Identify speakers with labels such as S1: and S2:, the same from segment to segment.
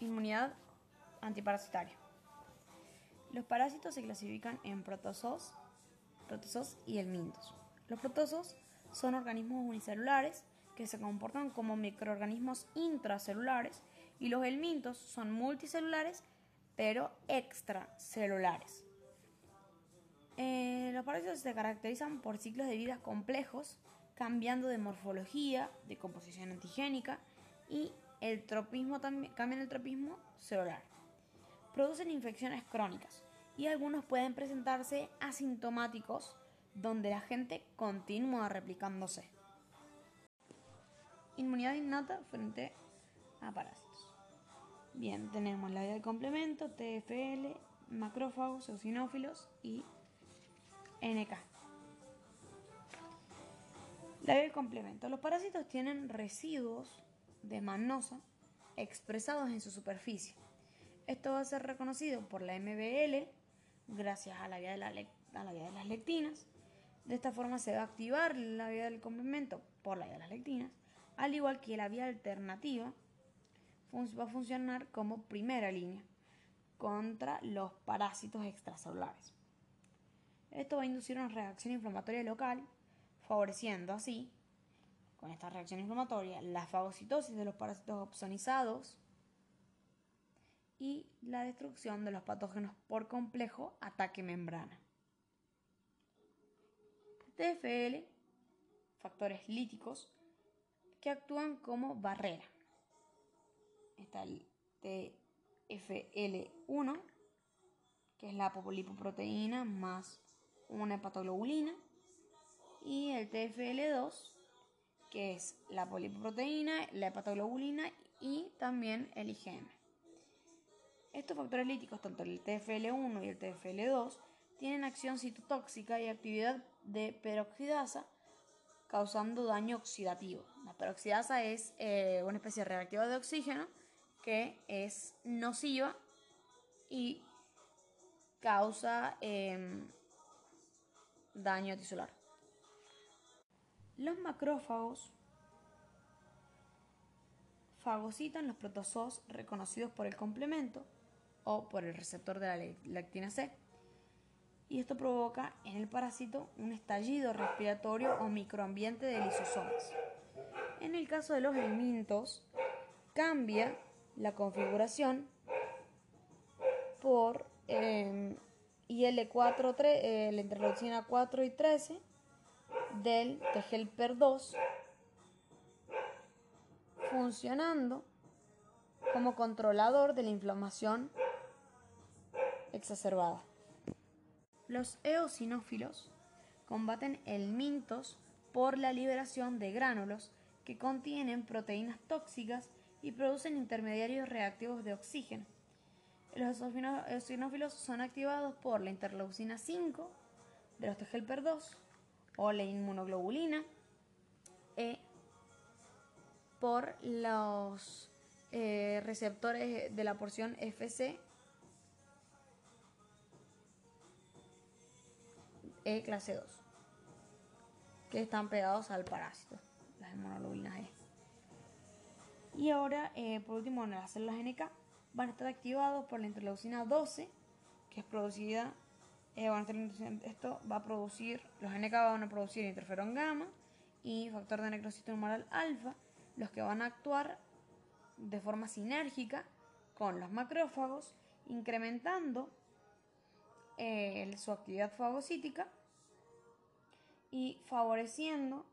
S1: Inmunidad antiparasitaria. Los parásitos se clasifican en protozoos, protozoos y helmintos. Los protozoos son organismos unicelulares que se comportan como microorganismos intracelulares y los helmintos son multicelulares pero extracelulares. Eh, los parásitos se caracterizan por ciclos de vida complejos, cambiando de morfología, de composición antigénica y el tropismo también, cambian el tropismo celular. Producen infecciones crónicas y algunos pueden presentarse asintomáticos donde la gente continúa replicándose. Inmunidad innata frente a parásitos. Bien, tenemos la vía del complemento, TFL, macrófagos, eosinófilos y NK. La vía del complemento. Los parásitos tienen residuos de manosa expresados en su superficie. Esto va a ser reconocido por la MBL gracias a la vía de, las lectinas. De esta forma se va a activar la vía del complemento por la vía de las lectinas, al igual que la vía alternativa va a funcionar como primera línea contra los parásitos extracelulares. Esto va a inducir una reacción inflamatoria local, favoreciendo así, con esta reacción inflamatoria, la fagocitosis de los parásitos opsonizados y la destrucción de los patógenos por complejo ataque membrana. TFL, factores líticos que actúan como barrera está el TFL1, que es la lipoproteína más una hepatoglobulina, y el TFL2, que es la polipoproteína, la hepatoglobulina y también el IgM. Estos factores líticos, tanto el TFL1 y el TFL2, tienen acción citotóxica y actividad de peroxidasa, causando daño oxidativo. La peroxidasa es eh, una especie reactiva de oxígeno que es nociva y causa em, daño tisular. Los macrófagos fagocitan los protozoos reconocidos por el complemento o por el receptor de la lactina C. Y esto provoca en el parásito un estallido respiratorio o microambiente de lisosomas. En el caso de los helmintos, cambia la configuración por eh, IL4, eh, la interleucina 4 y 13 del TGLPER 2 funcionando como controlador de la inflamación exacerbada. Los eosinófilos combaten el mintos por la liberación de gránulos que contienen proteínas tóxicas y producen intermediarios reactivos de oxígeno. Los eosinófilos son activados por la interleucina 5 de los TGLPER 2 o la inmunoglobulina E por los eh, receptores de la porción FC E clase 2 que están pegados al parásito, las inmunoglobulinas E. Y ahora, eh, por último, las células NK van a estar activados por la interleucina 12, que es producida, eh, esto va a producir, los NK van a producir interferón gamma y factor de necrosis tumoral alfa, los que van a actuar de forma sinérgica con los macrófagos, incrementando eh, su actividad fagocítica y favoreciendo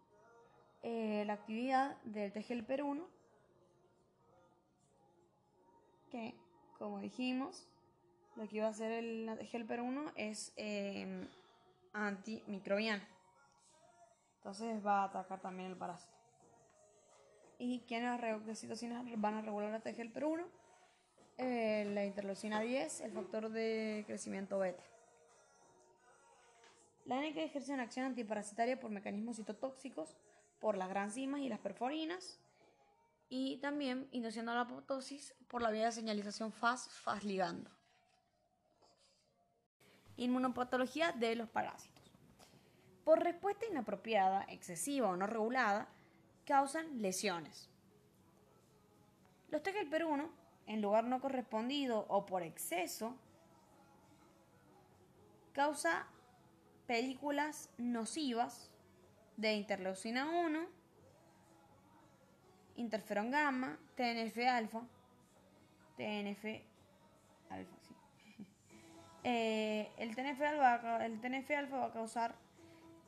S1: la actividad del TGLPR1 que, como dijimos, lo que iba a hacer el Helper 1 es eh, antimicrobiano. Entonces va a atacar también el parásito. ¿Y quiénes las citocinas van a regular la Helper 1? Eh, la interleucina 10, el factor de crecimiento beta. La NK ejerce una acción antiparasitaria por mecanismos citotóxicos, por las granzimas y las perforinas, y también induciendo la apoptosis por la vía de señalización FAS, ligando. Inmunopatología de los parásitos. Por respuesta inapropiada, excesiva o no regulada, causan lesiones. Los TGLPR1 en lugar no correspondido o por exceso, causa películas nocivas de interleucina 1, interferón gamma, TNF alfa, TNF alfa. Eh, el, TNF alfa, el alfa va a causar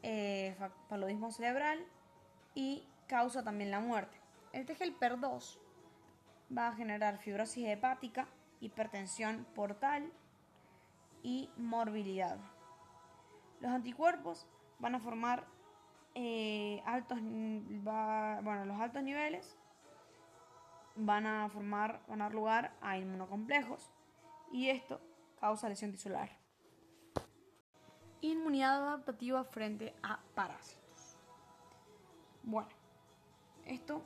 S1: eh, paludismo cerebral y causa también la muerte. El TGLPER2 va a generar fibrosis hepática, hipertensión portal y morbilidad. Los anticuerpos van a formar eh, altos, bueno, los altos niveles van a formar, van a dar lugar a inmunocomplejos y esto causa lesión tisular. Inmunidad adaptativa frente a parásitos. Bueno, esto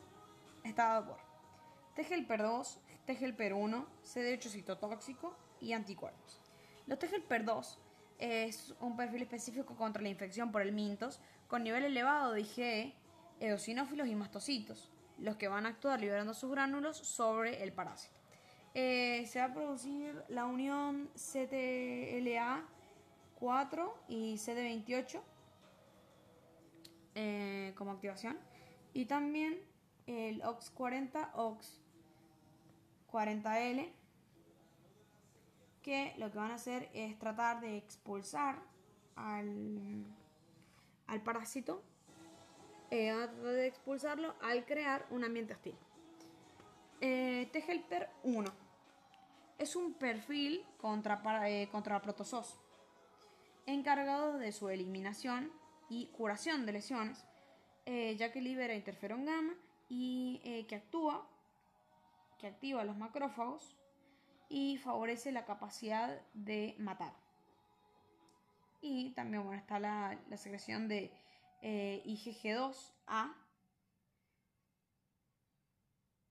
S1: está dado por TGLPER2, TGLPER1, CD8 citotóxico y anticuerpos. Los TGLPER2 es un perfil específico contra la infección por el mintos con nivel elevado de IgE, eosinófilos y mastocitos, los que van a actuar liberando sus gránulos sobre el parásito. Eh, se va a producir la unión CTLA4 y CD28 eh, como activación. Y también el OX40, OX40L que lo que van a hacer es tratar de expulsar al, al parásito, eh, de expulsarlo al crear un ambiente hostil. Eh, T-Helper 1 es un perfil contra, eh, contra encargado de su eliminación y curación de lesiones, eh, ya que libera interferón gamma y que actúa, que activa los macrófagos y favorece la capacidad de matar. Y también bueno, está la, secreción de eh, IgG2A,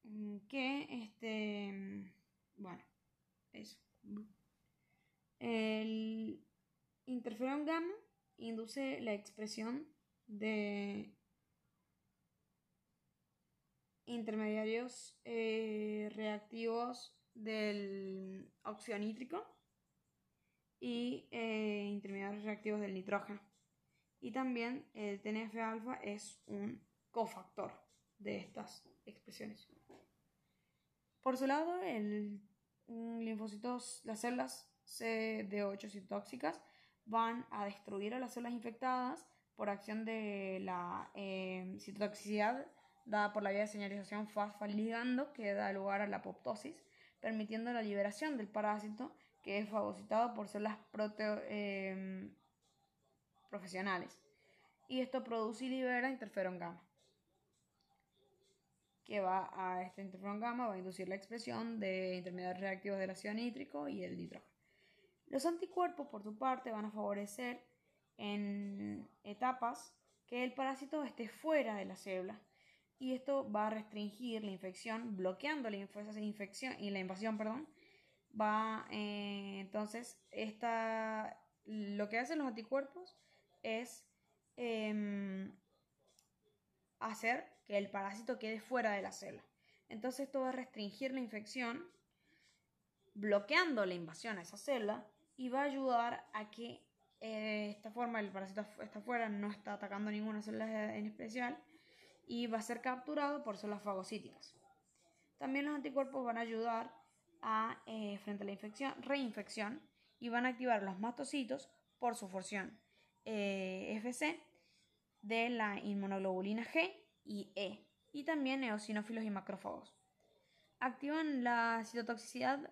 S1: mm, que este, bueno, eso. El interferón gamma induce la expresión de intermediarios eh, reactivos del óxido nítrico y eh, intermediarios reactivos del nitrógeno. Y también el TNF-alfa es un cofactor de estas expresiones. Por su lado, el linfocitos, las células CD8 citóxicas van a destruir a las células infectadas por acción de la eh, citotoxicidad dada por la vía de señalización fosfoliligando que da lugar a la apoptosis permitiendo la liberación del parásito que es fagocitado por células em, profesionales. Y esto produce y libera interferón gamma, que va a este interferón gamma, va a inducir la expresión de intermediarios reactivos del ácido nítrico y el nitrógeno. Los anticuerpos, por su parte, van a favorecer en etapas que el parásito esté fuera de la célula y esto va a restringir la infección, bloqueando la infección y la invasión, perdón. Va, eh, entonces, esta, lo que hacen los anticuerpos es em, hacer que el parásito quede fuera de la célula. Entonces, esto va a restringir la infección, bloqueando la invasión a esa célula y va a ayudar a que eh, esta forma el parásito está fuera, no está atacando ninguna célula en especial y va a ser capturado por células fagocíticas. También los anticuerpos van a ayudar a, eh, frente a la infección, reinfección y van a activar los mastocitos por su función eh, FC de la inmunoglobulina G y E y también eosinófilos y macrófagos. Activan la citotoxicidad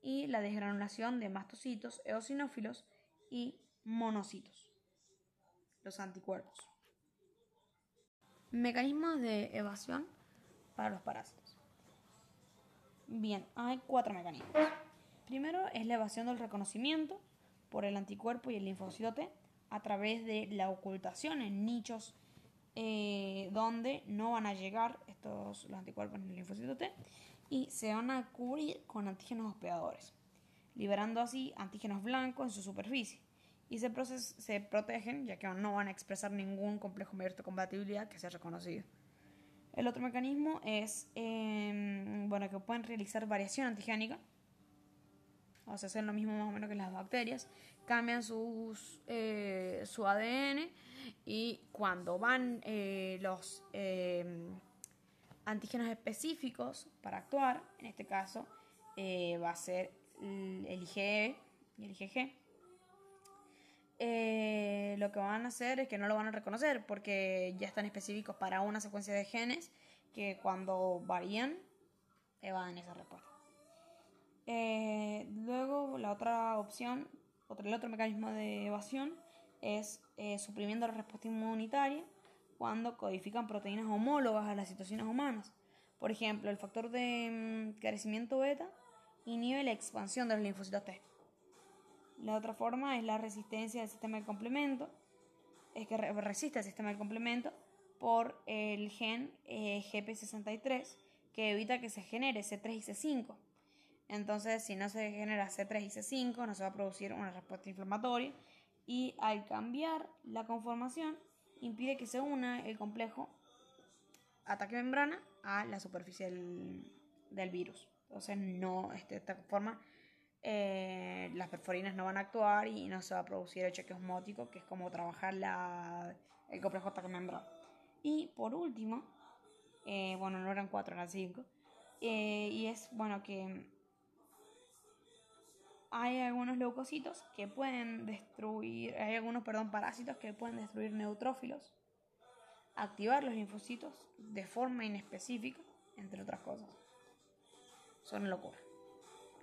S1: y la desgranulación de mastocitos, eosinófilos y monocitos, los anticuerpos. Mecanismos de evasión para los parásitos. Bien, hay cuatro mecanismos. Primero es la evasión del reconocimiento por el anticuerpo y el linfocito T a través de la ocultación en nichos eh, donde no van a llegar estos los anticuerpos en el linfocito T y se van a cubrir con antígenos hospedadores, liberando así antígenos blancos en su superficie y se, se protegen ya que no van a expresar ningún complejo mayor de compatibilidad que sea reconocido. El otro mecanismo es, em, bueno, que pueden realizar variación antigénica. O sea, hacen lo mismo más o menos que las bacterias. Cambian eh, su ADN y cuando van eh, los em, antígenos específicos para actuar, en este caso eh, va a ser el IgE y el IgG, eh, lo que van a hacer es que no lo van a reconocer porque ya están específicos para una secuencia de genes que cuando varían evaden esa respuesta. Eh, luego la otra opción, otro, el otro mecanismo de evasión es suprimiendo la respuesta inmunitaria cuando codifican proteínas homólogas a las situaciones humanas. Por ejemplo, el factor de mm, crecimiento beta inhibe la expansión de los linfocitos T. La otra forma es la resistencia del sistema de complemento, es que resiste el sistema de complemento por el gen eh, GP63 que evita que se genere C3 y C5. Entonces, si no se genera C3 y C5, no se va a producir una respuesta inflamatoria y al cambiar la conformación impide que se una el complejo ataque membrana a la superficie del, virus. Entonces, no, este, de esta forma, eh, las perforinas no van a actuar y no se va a producir el cheque osmótico, que es como trabajar la, el complejo ataque membrana. Y por último, eh, bueno, no eran cuatro, eran cinco, eh, y es, bueno, que hay algunos leucocitos que pueden destruir, hay algunos, perdón, parásitos que pueden destruir neutrófilos, activar los linfocitos de forma inespecífica, entre otras cosas. Son locura.